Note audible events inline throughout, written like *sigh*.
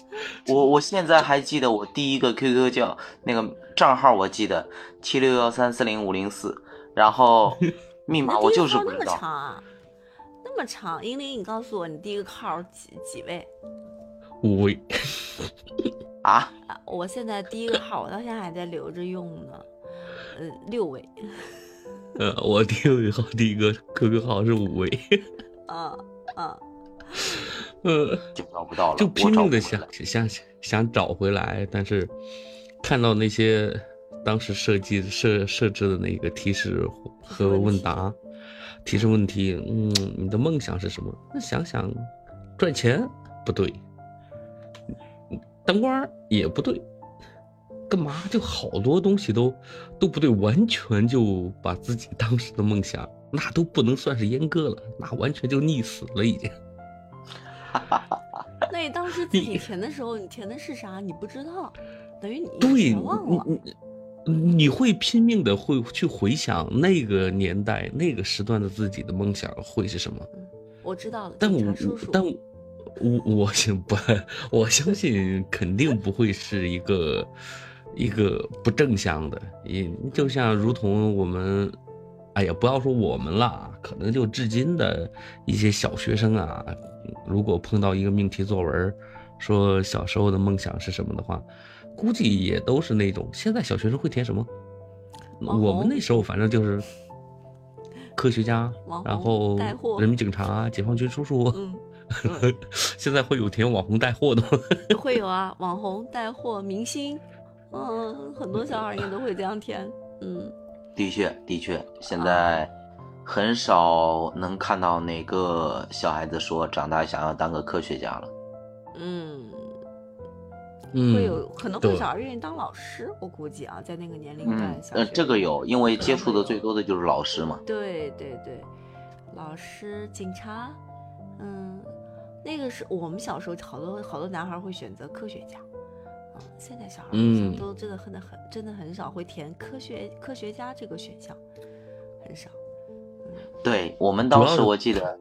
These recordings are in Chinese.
*laughs* 我我现在还记得我第一个 QQ 叫那个账号，我记得七六幺三四零五零四，然后 *laughs* 密码我就是不知道。那么长啊，那么长。英玲，你告诉我，你第一个号几几位？五位。*laughs* 啊？我现在第一个号，我到现在还在留着用呢。呃，六位。呃，我第一个号，第一个 QQ 号是五位。啊啊。呃，就找不到了，就拼命的想想想找回来，但是看到那些当时设计设设置的那个提示和问答，提示问题，嗯，你的梦想是什么？那想想赚钱不对，当官也不对，干嘛就好多东西都都不对，完全就把自己当时的梦想，那都不能算是阉割了，那完全就溺死了已经。那你当时自己填的时候，你填的是啥？你不知道，等于你全忘了。你你会拼命的会去回想那个年代、那个时段的自己的梦想会是什么？我知道了。但我但我我信不，我相信肯定不会是一个一个不正向的。也就像如同我们，哎呀，不要说我们了，可能就至今的一些小学生啊。如果碰到一个命题作文，说小时候的梦想是什么的话，估计也都是那种。现在小学生会填什么？我们那时候反正就是科学家，然后人民警察、解放军叔叔。嗯，*laughs* 现在会有填网红带货的吗？*laughs* 会有啊，网红带货、明星，嗯，很多小孩应该都会这样填。嗯，的确，的确，现在。很少能看到哪个小孩子说长大想要当个科学家了。嗯，会有可能会小孩愿意当老师，我估计啊，在那个年龄段。嗯，这个有，因为接触的最多的就是老师嘛。对对对，老师、警察，嗯，那个是我们小时候好多好多男孩会选择科学家。嗯，现在小孩都真的很很真的很少会填科学科学家这个选项，很少。对我们当时我记得，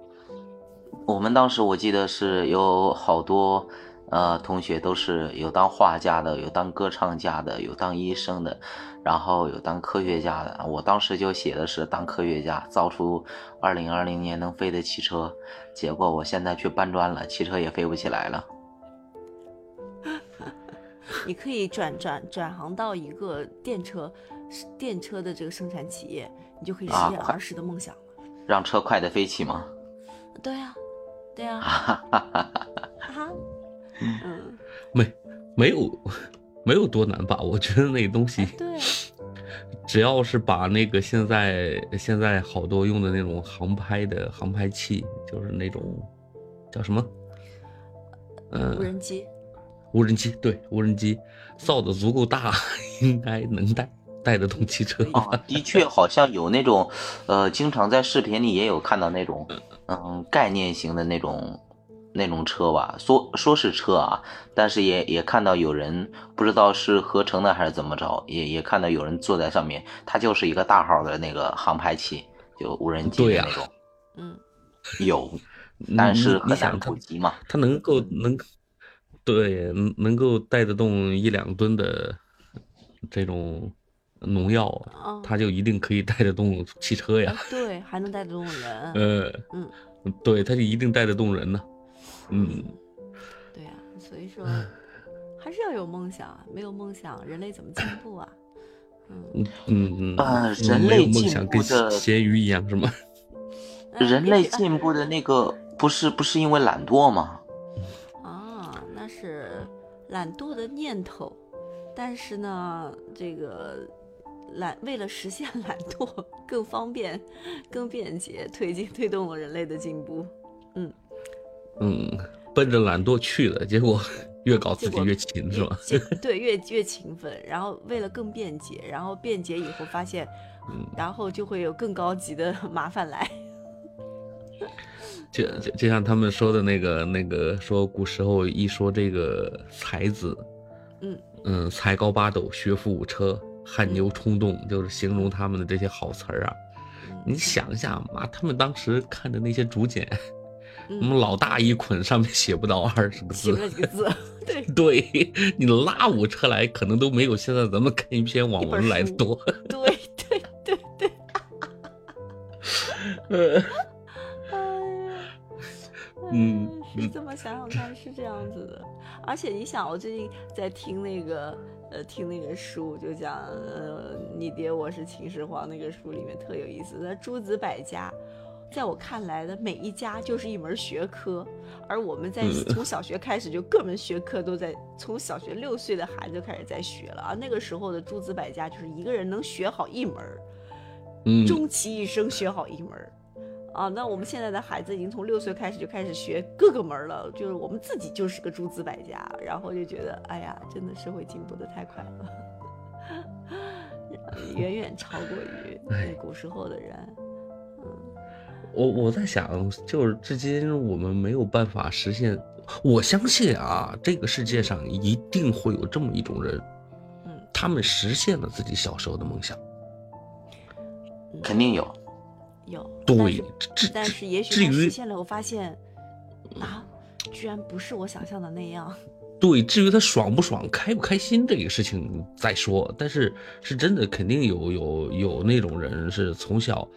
我们当时我记得是有好多呃同学都是有当画家的，有当歌唱家的，有当医生的，然后有当科学家的。我当时就写的是当科学家，造出二零二零年能飞的汽车。结果我现在去搬砖了，汽车也飞不起来了。你可以转转转行到一个电车电车的这个生产企业，你就可以实现儿时的梦想了。让车快的飞起吗？对呀，对呀。哈哈哈哈嗯，没，没有，没有多难吧？我觉得那东西，对，只要是把那个现在现在好多用的那种航拍的航拍器，就是那种叫什么？嗯，无人机。无人机，对，无人机造的足够大，*laughs* 应该能带。带得动汽车啊，的确好像有那种，呃，经常在视频里也有看到那种，嗯，概念型的那种那种车吧，说说是车啊，但是也也看到有人不知道是合成的还是怎么着，也也看到有人坐在上面，它就是一个大号的那个航拍器，就无人机的那种，嗯，有，但是很难普及嘛，它能够能，对，能够带得动一两吨的这种。农药，它就一定可以带得动汽车呀？对，还能带得动人。呃，嗯，对，它就一定带得动人呢。嗯，对呀，所以说还是要有梦想，没有梦想，人类怎么进步啊？嗯嗯嗯啊，人类进步的咸鱼一样是吗？人类进步的那个不是不是因为懒惰吗？懒惰的念头，但是呢，这个。懒为了实现懒惰更方便、更便捷，推进推动了人类的进步。嗯嗯，奔着懒惰去的，结果 *laughs* 越搞自己越勤，是吧？*laughs* 对，越越勤奋，然后为了更便捷，然后便捷以后发现，嗯，然后就会有更高级的 *laughs* 麻烦来。就就就像他们说的那个那个，说古时候一说这个才子，嗯嗯，才高八斗，学富五车。汗牛充栋，就是形容他们的这些好词儿啊。你想一下，妈，他们当时看的那些竹简，我们老大一捆，上面写不到二十个字，写几个字，*laughs* *laughs* 对，对你拉五车来，可能都没有现在咱们看一篇网文来的多。对对对对。*laughs* 嗯 *laughs* 是这么想想看是这样子的，而且你想，我最近在听那个呃听那个书，就讲呃你爹我是秦始皇那个书里面特有意思，那诸子百家。在我看来的每一家就是一门学科，而我们在从小学开始就各门学科都在从小学六岁的孩子就开始在学了啊。那个时候的诸子百家就是一个人能学好一门嗯，终其一生学好一门啊。那我们现在的孩子已经从六岁开始就开始学各个门了，就是我们自己就是个诸子百家，然后就觉得哎呀，真的社会进步的太快了，远远超过于那古时候的人。嗯我我在想，就是至今我们没有办法实现。我相信啊，这个世界上一定会有这么一种人，嗯，他们实现了自己小时候的梦想。肯定有，有对，至但是也至于许他实现了，我发现啊，居然不是我想象的那样。*laughs* 对，至于他爽不爽、开不开心这个事情再说。但是是真的，肯定有有有那种人是从小，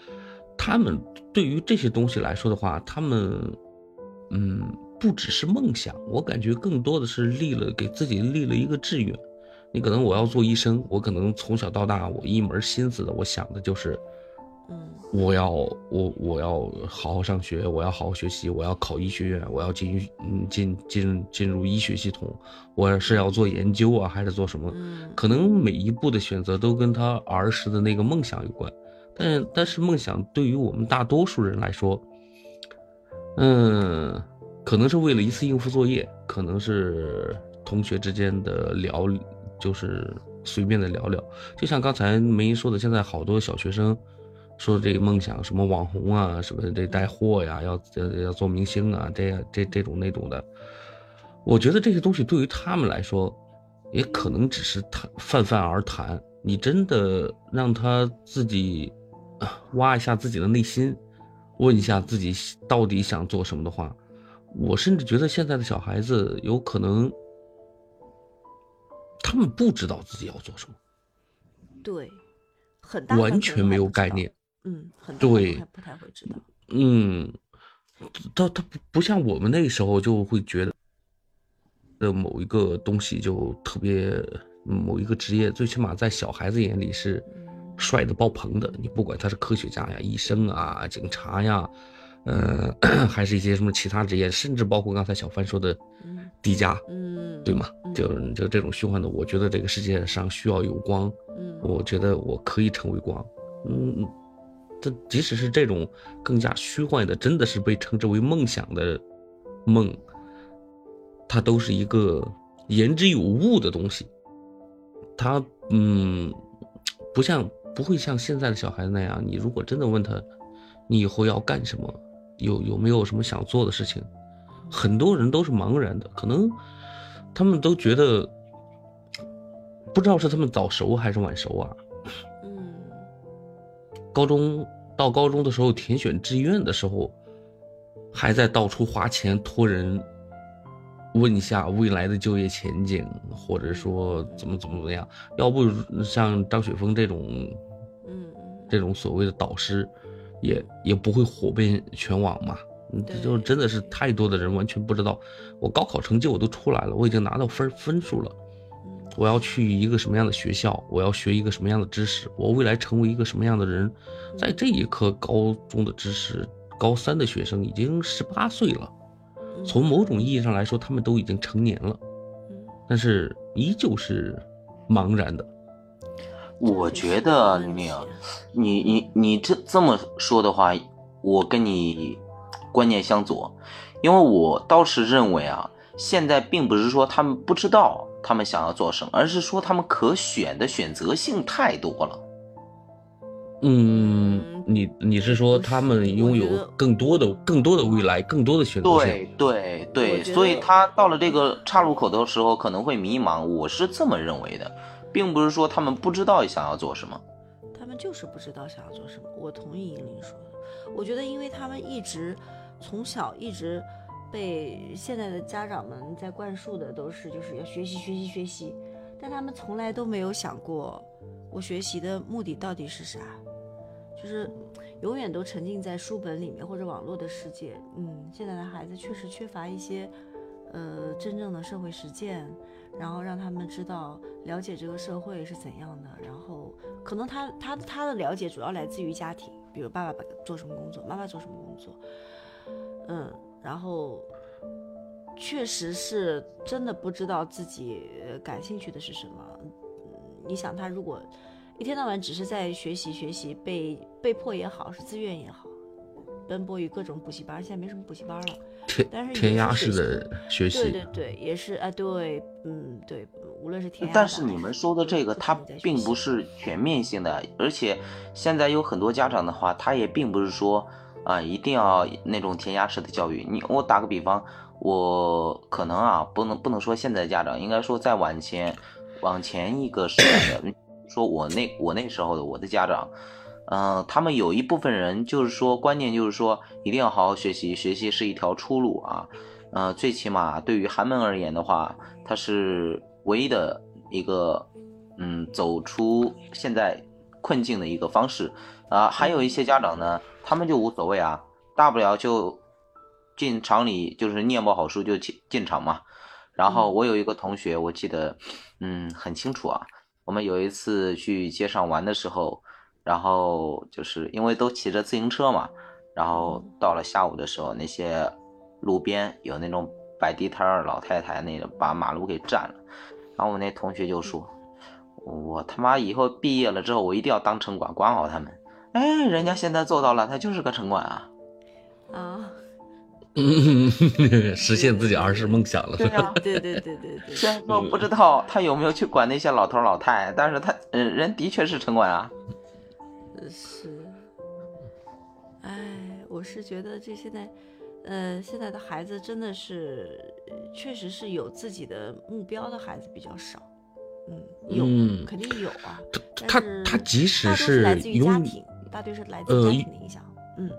他们对于这些东西来说的话，他们嗯，不只是梦想，我感觉更多的是立了给自己立了一个志愿。你可能我要做医生，我可能从小到大，我一门心思的，我想的就是。嗯，我要我我要好好上学，我要好好学习，我要考医学院，我要进嗯进进进入医学系统，我是要做研究啊，还是做什么？嗯可能每一步的选择都跟他儿时的那个梦想有关，但但是梦想对于我们大多数人来说，嗯，可能是为了一次应付作业，可能是同学之间的聊，就是随便的聊聊，就像刚才梅姨说的，现在好多小学生。说这个梦想什么网红啊，什么这带货呀，要要要做明星啊，这样这这种那种的，我觉得这些东西对于他们来说，也可能只是谈泛泛而谈。你真的让他自己挖一下自己的内心，问一下自己到底想做什么的话，我甚至觉得现在的小孩子有可能，他们不知道自己要做什么，对，很大完全没有概念。嗯，很对不太不太会知道。嗯，他他不不像我们那时候就会觉得的某一个东西就特别某一个职业，最起码在小孩子眼里是帅的爆棚的。你不管他是科学家呀、医生啊、警察呀，呃，*coughs* 还是一些什么其他职业，甚至包括刚才小帆说的嗯迪迦，嗯，对吗？嗯就就这种虚幻的，我觉得这个世界上需要有光，嗯，我觉得我可以成为光，嗯。这即使是这种更加虚幻的，真的是被称之为梦想的梦，它都是一个言之有物的东西。它嗯，不像不会像现在的小孩子那样，你如果真的问他，你以后要干什么，有有没有什么想做的事情，很多人都是茫然的，可能他们都觉得不知道是他们早熟还是晚熟啊。嗯，高中到高中的时候填选志愿的时候，还在到处花钱托人问一下未来的就业前景，或者说怎么怎么怎么样。要不像张雪峰这种，嗯，这种所谓的导师，也也不会火遍全网嘛。这就真的是太多的人完全不知道，我高考成绩我都出来了，我已经拿到分分数了。我要去一个什么样的学校？我要学一个什么样的知识？我未来成为一个什么样的人？在这一刻，高中的知识，高三的学生已经十八岁了。从某种意义上来说，他们都已经成年了，但是依旧是茫然的。我觉得玲玲，你你你这这么说的话，我跟你观念相左，因为我倒是认为啊，现在并不是说他们不知道。他们想要做什么，而是说他们可选的选择性太多了。嗯，你你是说他们拥有更多的、更多的未来、更多的选择性？对对对，所以他到了这个岔路口的时候可能会迷茫。我是这么认为的，并不是说他们不知道想要做什么，他们就是不知道想要做什么。我同意英玲说的，我觉得因为他们一直从小一直被现在的家长们在灌输的都是就是要学习学习学习，但他们从来都没有想过我学习的目的到底是啥，就是永远都沉浸在书本里面或者网络的世界。嗯，现在的孩子确实缺乏一些呃真正的社会实践，然后让他们知道了解这个社会是怎样的，然后可能他他他的了解主要来自于家庭。比如爸爸做什么工作，妈妈做什么工作，嗯，然后确实是真的不知道自己感兴趣的是什么。你想，他如果一天到晚只是在学习学习，被被迫也好，是自愿也好，奔波于各种补习班，现在没什么补习班了。*laughs* 但是填鸭式的学习，对对对，也是啊，对，嗯，对，无论是填鸭。但是你们说的这个，它并不是全面性的，而且现在有很多家长的话，他也并不是说啊，一定要那种填鸭式的教育。你我打个比方，我可能啊，不能不能说现在的家长，应该说在往前往前一个时代的，*clears throat* 说我那我那时候的我的家长。嗯，他们有一部分人就是说，观念就是说，一定要好好学习，学习是一条出路啊。呃，最起码对于寒门而言的话，它是唯一的一个，嗯，走出现在困境的一个方式啊。还有一些家长呢，他们就无所谓啊，大不了就进厂里，就是念不好书就进进厂嘛。然后我有一个同学，我记得，嗯，很清楚啊。我们有一次去街上玩的时候。然后就是因为都骑着自行车嘛，然后到了下午的时候，那些路边有那种摆地摊儿老太太，那个把马路给占了。然后我那同学就说：“我他妈以后毕业了之后，我一定要当城管，管好他们。”哎，人家现在做到了，他就是个城管啊！啊，*laughs* 实现自己儿时梦想了。对啊，对对对对对。虽然说不知道他有没有去管那些老头老太，但是他嗯，人的确是城管啊。是，哎，我是觉得这现在，呃，现在的孩子真的是，确实是有自己的目标的孩子比较少，嗯，有肯定有啊，他他即使是来自于家庭，大多是来自于家庭的影响，嗯，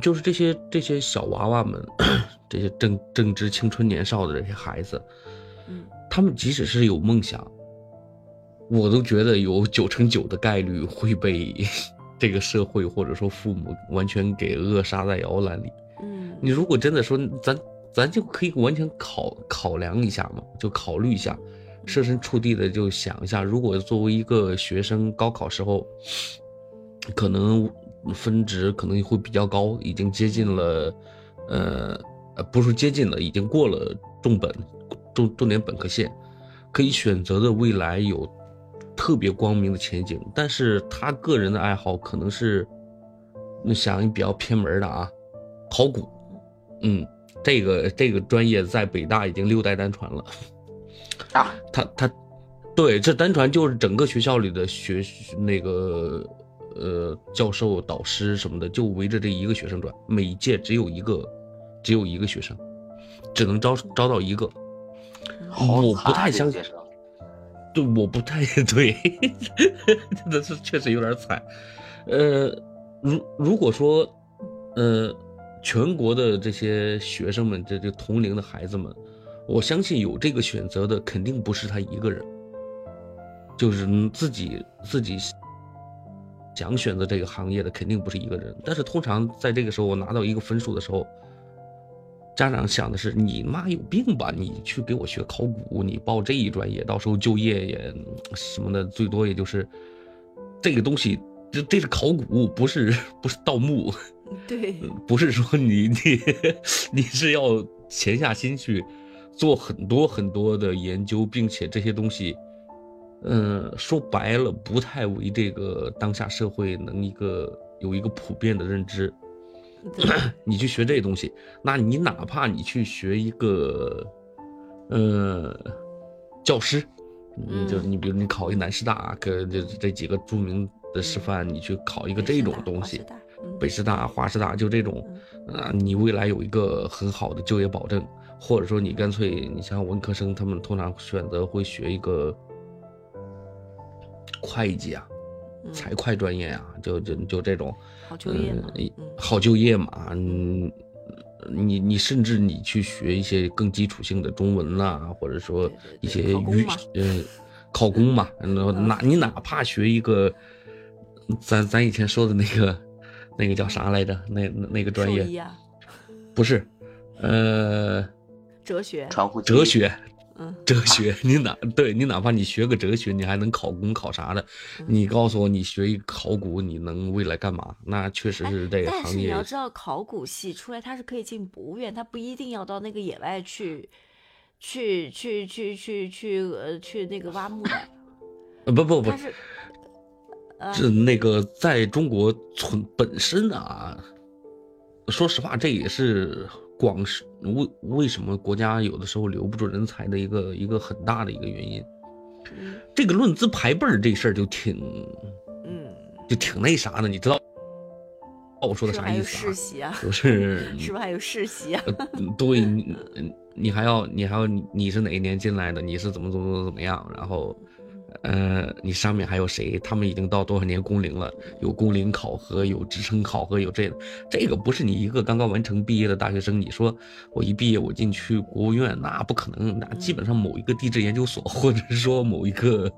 就是这些这些小娃娃们，*clears throat* 这些正正值青春年少的这些孩子，嗯，他们即使是有梦想。我都觉得有九成九的概率会被 *laughs* 这个社会或者说父母完全给扼杀在摇篮里。嗯，你如果真的说咱咱就可以完全考考量一下嘛，就考虑一下，设身处地的就想一下，如果作为一个学生，高考时候可能分值可能会比较高，已经接近了，呃呃，不是接近了，已经过了重本重重点本科线，可以选择的未来有。特别光明的前景，但是他个人的爱好可能是，那想一比较偏门的啊，考古，嗯，这个这个专业在北大已经六代单传了，啊，他他，对，这单传就是整个学校里的学那个呃教授导师什么的，就围着这一个学生转，每一届只有一个，只有一个学生，只能招招到一个，我不太相信。对，我不太对，*laughs* 真的是确实有点惨。呃，如如果说，呃，全国的这些学生们，这这同龄的孩子们，我相信有这个选择的肯定不是他一个人，就是自己自己想选择这个行业的肯定不是一个人。但是通常在这个时候，我拿到一个分数的时候。家长想的是你妈有病吧？你去给我学考古，你报这一专业，到时候就业也什么的，最多也就是这个东西。这这是考古，不是不是盗墓。对，不是说你你 *laughs* 你是要潜下心去做很多很多的研究，并且这些东西，嗯，说白了不太为这个当下社会能一个有一个普遍的认知。*clears throat* 你去学这东西，那你哪怕你去学一个，呃，教师，你就你比如你考一南师大，跟这这几个著名的师范，你去考一个这种东西，北师大、华师大，就这种，啊，你未来有一个很好的就业保证，或者说你干脆，你像文科生，他们通常选择会学一个会计啊。财会专业啊，就就就这种，好就业嘛，好就业嘛，嗯，你你甚至你去学一些更基础性的中文呐，或者说一些语呃考公嘛，哪你哪怕学一个，咱咱以前说的那个那个叫啥来着？那那个专业不是，呃，哲学，哲学。哲学，*laughs* 你哪对你哪怕你学个哲学，你还能考公考啥的？你告诉我，你学一考古，你能未来干嘛？那确实是这个行业。但是你要知道，考古系出来，他是可以进博物院，他不一定要到那个野外去，去去去去去呃去那个挖墓的。呃不不不，是，是那个在中国存本身啊，说实话，这也是。光是为为什么国家有的时候留不住人才的一个一个很大的一个原因，这个论资排辈儿这事儿就挺，嗯，就挺那啥的，你知道，我说的啥意思啊？就是，是不是还有世袭啊？*laughs* 对，你你还要你还要你是哪一年进来的？你是怎么怎么怎么怎么样？然后。呃，你上面还有谁？他们已经到多少年工龄了？有工龄考核，有职称考核，有这个，这个不是你一个刚刚完成毕业的大学生。你说我一毕业我进去国务院，那不可能。那基本上某一个地质研究所，或者是说某一个，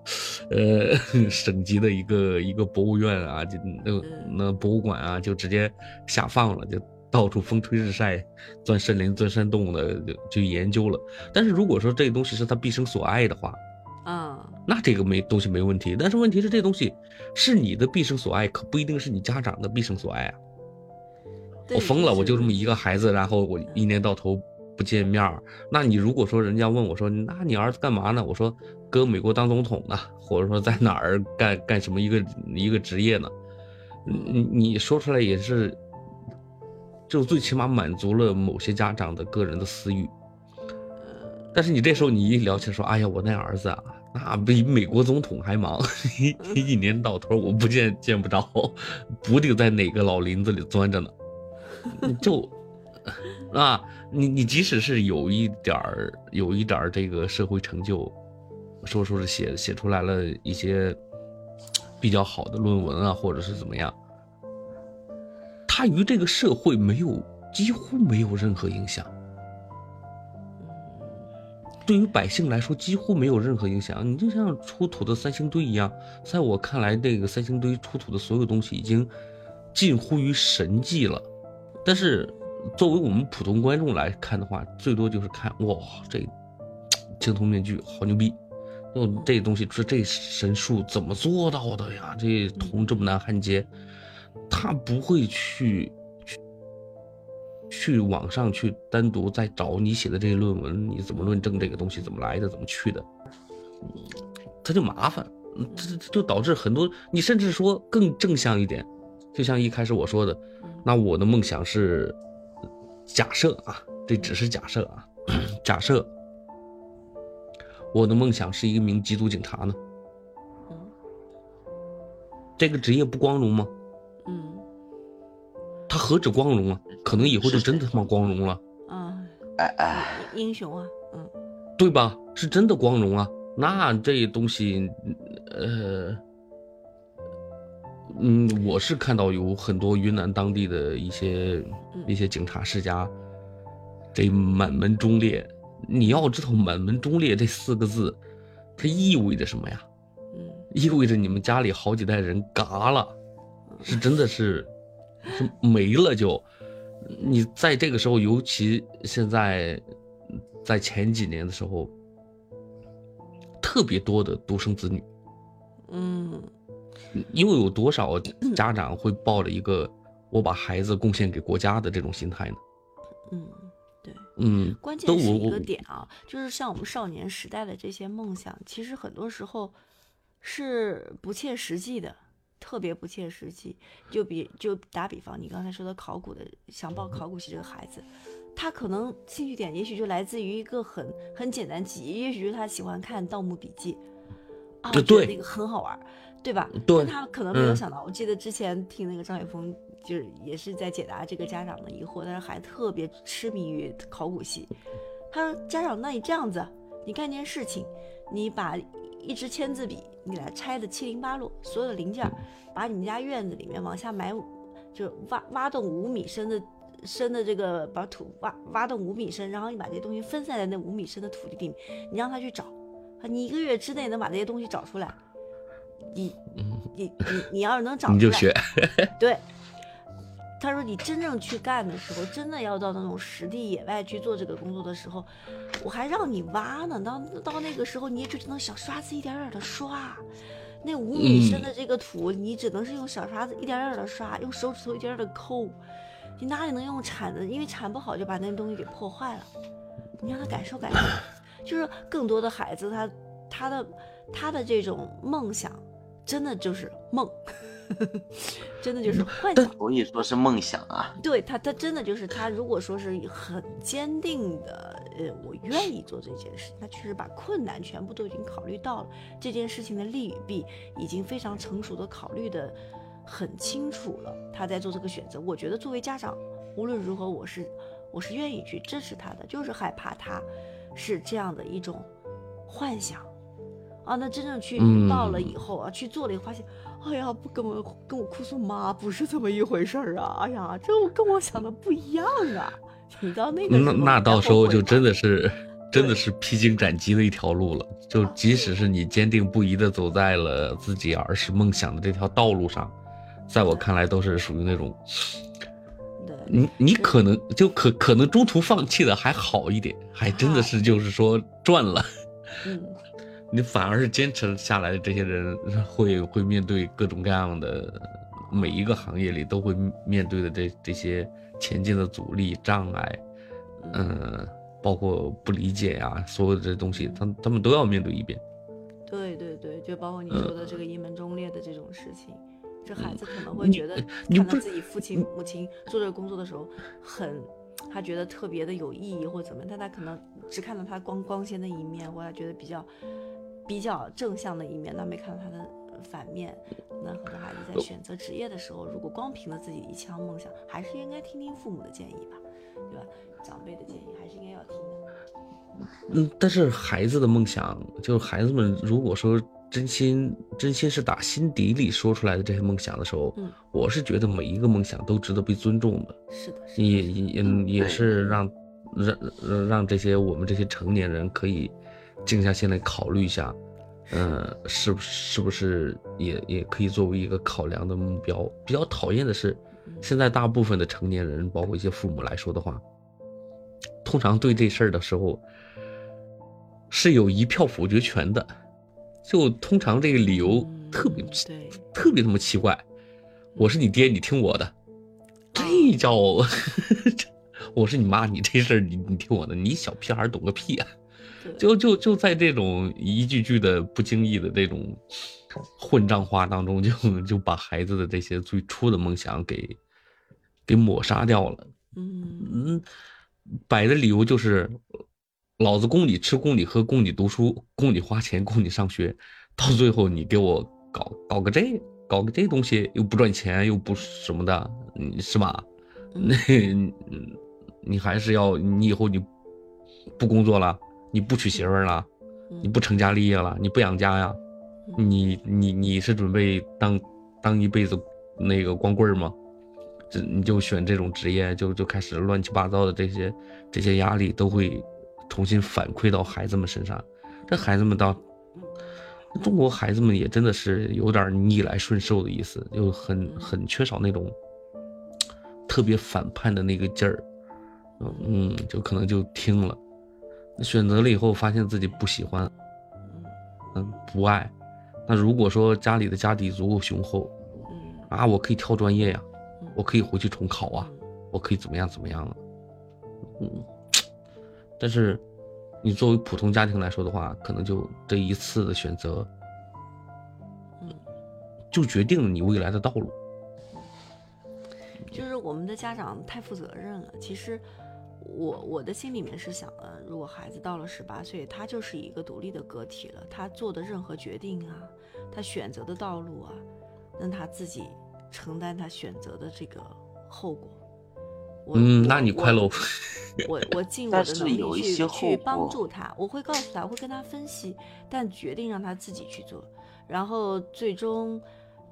呃，*laughs* 省级的一个一个博物院啊，就那那博物馆啊，就直接下放了，就到处风吹日晒，钻森林、钻山洞的就就研究了。但是如果说这个东西是他毕生所爱的话，啊，那这个没东西没问题，但是问题是这东西是你的毕生所爱，可不一定是你家长的毕生所爱啊。我疯了，我就这么一个孩子，然后我一年到头不见面儿。那你如果说人家问我说，那你儿子干嘛呢？我说搁美国当总统呢，*laughs* 或者说在哪儿干干什么一个一个职业呢？你你说出来也是，就最起码满足了某些家长的个人的私欲。但是你这时候你一聊起来说，哎呀，我那儿子啊，那比美国总统还忙，一年到头我不见见不着，*laughs* 不定在哪个老林子里钻着呢。就啊，你你即使是有一点儿有一点儿这个社会成就，说说是写写出来了一些比较好的论文啊，或者是怎么样，他与这个社会没有几乎没有任何影响。对于百姓来说，几乎没有任何影响。你就像出土的三星堆一样，在我看来，这个三星堆出土的所有东西已经近乎于神迹了。但是，作为我们普通观众来看的话，最多就是看哇，这 *tsk* 青铜面具好牛逼！就这东西，这这神术怎么做到的呀？这铜这么难焊接，他不会去。去网上去单独再找你写的这些论文，你怎么论证这个东西怎么来的，怎么去的，他就麻烦，这就导致很多你甚至说更正向一点，就像一开始我说的，那我的梦想是假设啊，这只是假设啊，假设我的梦想是一名缉毒警察呢，这个职业不光荣吗？何止光荣啊？可能以后就真的他妈光荣了。啊，哎哎，英雄啊，嗯，对吧？是真的光荣啊。那这东西，呃，嗯，我是看到有很多云南当地的一些一些警察世家，这满门忠烈。你要知道，满门忠烈这四个字，它意味着什么呀？嗯，意味着你们家里好几代人嘎了，是真的是。就没了，就你在这个时候，尤其现在，在前几年的时候，特别多的独生子女，嗯，因为有多少家长会抱着一个我把孩子贡献给国家的这种心态呢？嗯，对，嗯，关键是一个点啊，就是像我们少年时代的这些梦想，其实很多时候是不切实际的。特别不切实际，就比就打比方，你刚才说的考古的想报考古系这个孩子，他可能兴趣点也许就来自于一个很很简单记忆，也许就是他喜欢看《盗墓笔记》，啊，我觉得那个很好玩，对吧？对。但他可能没有想到，我记得之前听那个张雪峰，就是也是在解答这个家长的疑惑，但是还特别痴迷于考古系。他说：“家长，那你这样子，你干件事情，你把一支签字笔。”你给它拆的七零八落，所有的零件，把你们家院子里面往下埋，就挖挖洞五米深的深的这个把土挖挖洞五米深，然后你把这些东西分散在那五米深的土地里面，你让他去找，你一个月之内能把这些东西找出来，你你你你要是能找出来，你就学，对。他说：“你真正去干的时候，真的要到那种实地野外去做这个工作的时候，我还让你挖呢。到到那个时候，你也就只能小刷子一点点的刷。那五米深的这个土，你只能是用小刷子一点点的刷，用手指头一点点的抠。你哪里能用铲子？因为铲不好就把那东西给破坏了。你让他感受感受，就是更多的孩子，他他的他的这种梦想，真的就是梦。” *laughs* 真的就是幻想，所以说是梦想啊。对他，他真的就是他。如果说是很坚定的，呃，我愿意做这件事，他确实把困难全部都已经考虑到了，这件事情的利与弊已经非常成熟的考虑的很清楚了。他在做这个选择，我觉得作为家长，无论如何，我是我是愿意去支持他的，就是害怕他是这样的一种幻想啊。那真正去到了以后啊，去做了以后，发现。哎呀，不跟我跟我哭诉妈，不是这么一回事儿啊！哎呀，这我跟我想的不一样啊！你到那个那那到时候就真的是真的是披荆斩棘的一条路了。就即使是你坚定不移的走在了自己儿时梦想的这条道路上，在我看来都是属于那种，对，你你可能就可可能中途放弃的还好一点，还真的是就是说赚了。嗯。*laughs* 你反而是坚持下来的这些人，会会面对各种各样的每一个行业里都会面对的这这些前进的阻力障碍，嗯，包括不理解呀，所有的这东西，他他们都要面对一遍。对对对，就包括你说的这个一门忠烈的这种事情，这孩子可能会觉得看到自己父亲母亲做这个工作的时候，很他觉得特别的有意义或怎么，但他可能只看到他光光鲜的一面，或者觉得比较。比较正向的一面，那没看到他的反面。那很多孩子在选择职业的时候，如果光凭着自己一腔梦想，还是应该听听父母的建议吧，对吧？长辈的建议还是应该要听的。嗯，但是孩子的梦想，就是孩子们如果说真心真心是打心底里说出来的这些梦想的时候，嗯，我是觉得每一个梦想都值得被尊重的。是的，也也也是让让让这些我们这些成年人可以。静下心来考虑一下，嗯，是不是不是也也可以作为一个考量的目标？比较讨厌的是，现在大部分的成年人，包括一些父母来说的话，通常对这事儿的时候是有一票否决权的，就通常这个理由特别特别他妈奇怪。我是你爹，你听我的，这叫 *laughs* 我是你妈，你这事儿你你听我的，你小屁孩懂个屁啊！就就就在这种一句句的不经意的这种混账话当中，就就把孩子的这些最初的梦想给给抹杀掉了。嗯摆的理由就是，老子供你吃，供你喝，供你读书，供你花钱，供你上学，到最后你给我搞搞个这，搞个这东西又不赚钱，又不什么的，是吧？*laughs* 那你还是要你以后你不工作了。你不娶媳妇儿了，你不成家立业了，你不养家呀？你你你是准备当当一辈子那个光棍吗？这你就选这种职业，就就开始乱七八糟的这些这些压力都会重新反馈到孩子们身上。这孩子们到中国孩子们也真的是有点逆来顺受的意思，就很很缺少那种特别反叛的那个劲儿。嗯，就可能就听了。选择了以后，发现自己不喜欢，嗯，不爱。那如果说家里的家底足够雄厚，嗯，啊，我可以跳专业呀，我可以回去重考啊，我可以怎么样怎么样啊，嗯。但是，你作为普通家庭来说的话，可能就这一次的选择，嗯，就决定了你未来的道路。就是我们的家长太负责任了，其实。我我的心里面是想的，如果孩子到了十八岁，他就是一个独立的个体了，他做的任何决定啊，他选择的道路啊，让他自己承担他选择的这个后果。嗯，那你快喽。我我尽 *laughs* 我的能力去去帮助他，我会告诉他，我会跟他分析，但决定让他自己去做。然后最终，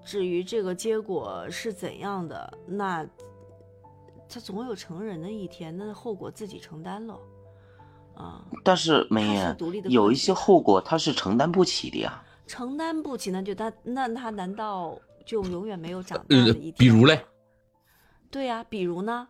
至于这个结果是怎样的，那。他总有成人的一天，那后果自己承担喽。啊，但是梅艳有一些后果他是承担不起的呀。承担不起，那就他那他难道就永远没有长大的一天？比如嘞？对呀，比如呢？